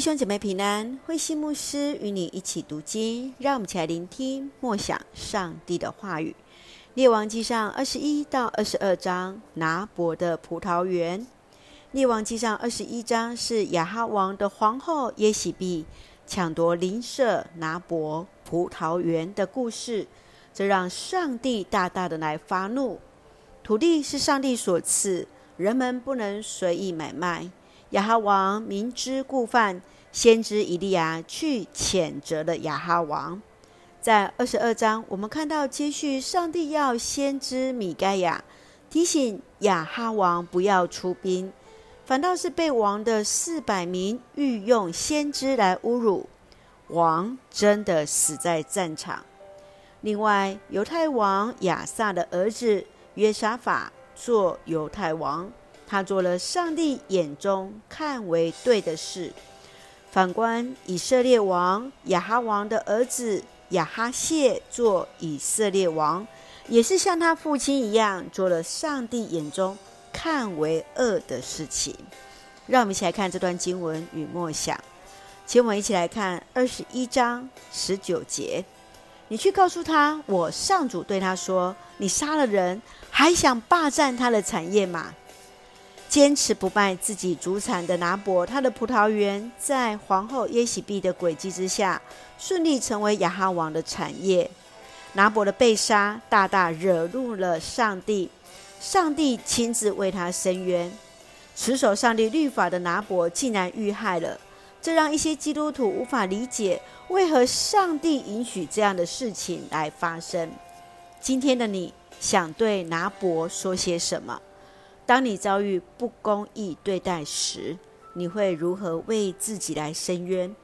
弟兄姐妹平安，慧馨牧师与你一起读经，让我们一起来聆听默想上帝的话语。列王记上二十一到二十二章，拿伯的葡萄园。列王记上二十一章是亚哈王的皇后耶洗别抢夺邻舍拿伯葡萄园的故事，这让上帝大大的来发怒。土地是上帝所赐，人们不能随意买卖。亚哈王明知故犯，先知以利亚去谴责了亚哈王。在二十二章，我们看到接续上帝要先知米该亚提醒亚哈王不要出兵，反倒是被王的四百名御用先知来侮辱，王真的死在战场。另外，犹太王亚撒的儿子约沙法做犹太王。他做了上帝眼中看为对的事。反观以色列王亚哈王的儿子亚哈谢做以色列王，也是像他父亲一样做了上帝眼中看为恶的事情。让我们一起来看这段经文与默想。请我们一起来看二十一章十九节：你去告诉他，我上主对他说：你杀了人，还想霸占他的产业吗？坚持不卖自己主产的拿伯，他的葡萄园在皇后耶洗碧的诡计之下，顺利成为亚哈王的产业。拿伯的被杀，大大惹怒了上帝，上帝亲自为他伸冤。持守上帝律法的拿伯竟然遇害了，这让一些基督徒无法理解，为何上帝允许这样的事情来发生。今天的你想对拿伯说些什么？当你遭遇不公义对待时，你会如何为自己来伸冤？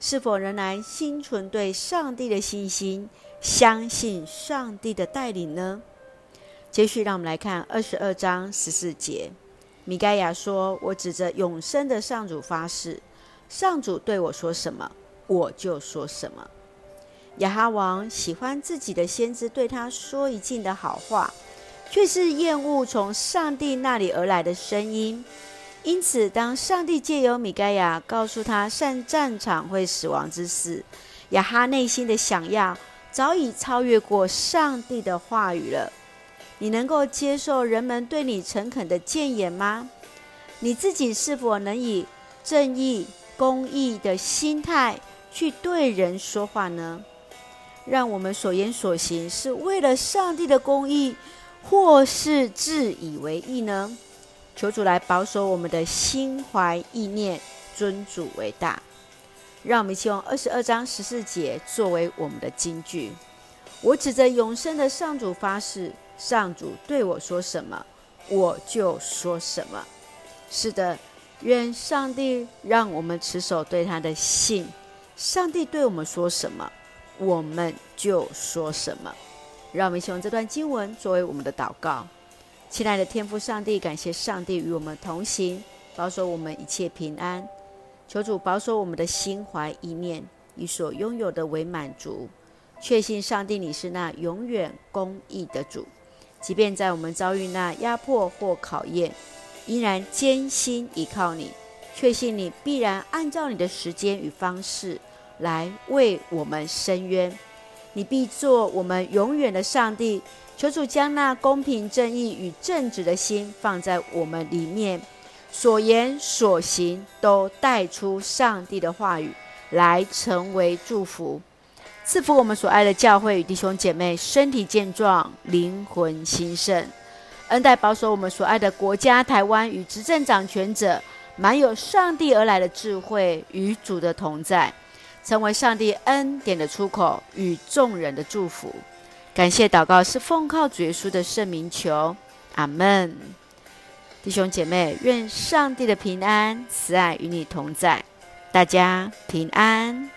是否仍然心存对上帝的信心，相信上帝的带领呢？接续，让我们来看二十二章十四节。米该亚说：“我指着永生的上主发誓，上主对我说什么，我就说什么。”亚哈王喜欢自己的先知对他说一尽的好话。却是厌恶从上帝那里而来的声音，因此，当上帝借由米该亚告诉他上战场会死亡之时，亚哈内心的想要早已超越过上帝的话语了。你能够接受人们对你诚恳的谏言吗？你自己是否能以正义、公义的心态去对人说话呢？让我们所言所行是为了上帝的公义。或是自以为意呢？求主来保守我们的心怀意念，尊主为大。让我们一起用二十二章十四节作为我们的金句。我指着永生的上主发誓，上主对我说什么，我就说什么。是的，愿上帝让我们持守对他的信。上帝对我们说什么，我们就说什么。让我们一起用这段经文作为我们的祷告。亲爱的天父上帝，感谢上帝与我们同行，保守我们一切平安。求主保守我们的心怀意念，以所拥有的为满足。确信上帝你是那永远公义的主，即便在我们遭遇那压迫或考验，依然艰辛依靠你。确信你必然按照你的时间与方式来为我们伸冤。你必做我们永远的上帝，求主将那公平正义与正直的心放在我们里面，所言所行都带出上帝的话语来，成为祝福，赐福我们所爱的教会与弟兄姐妹身体健壮，灵魂兴盛，恩待保守我们所爱的国家台湾与执政掌权者，满有上帝而来的智慧与主的同在。成为上帝恩典的出口与众人的祝福，感谢祷告是奉靠主耶稣的圣名求，阿门。弟兄姐妹，愿上帝的平安慈爱与你同在，大家平安。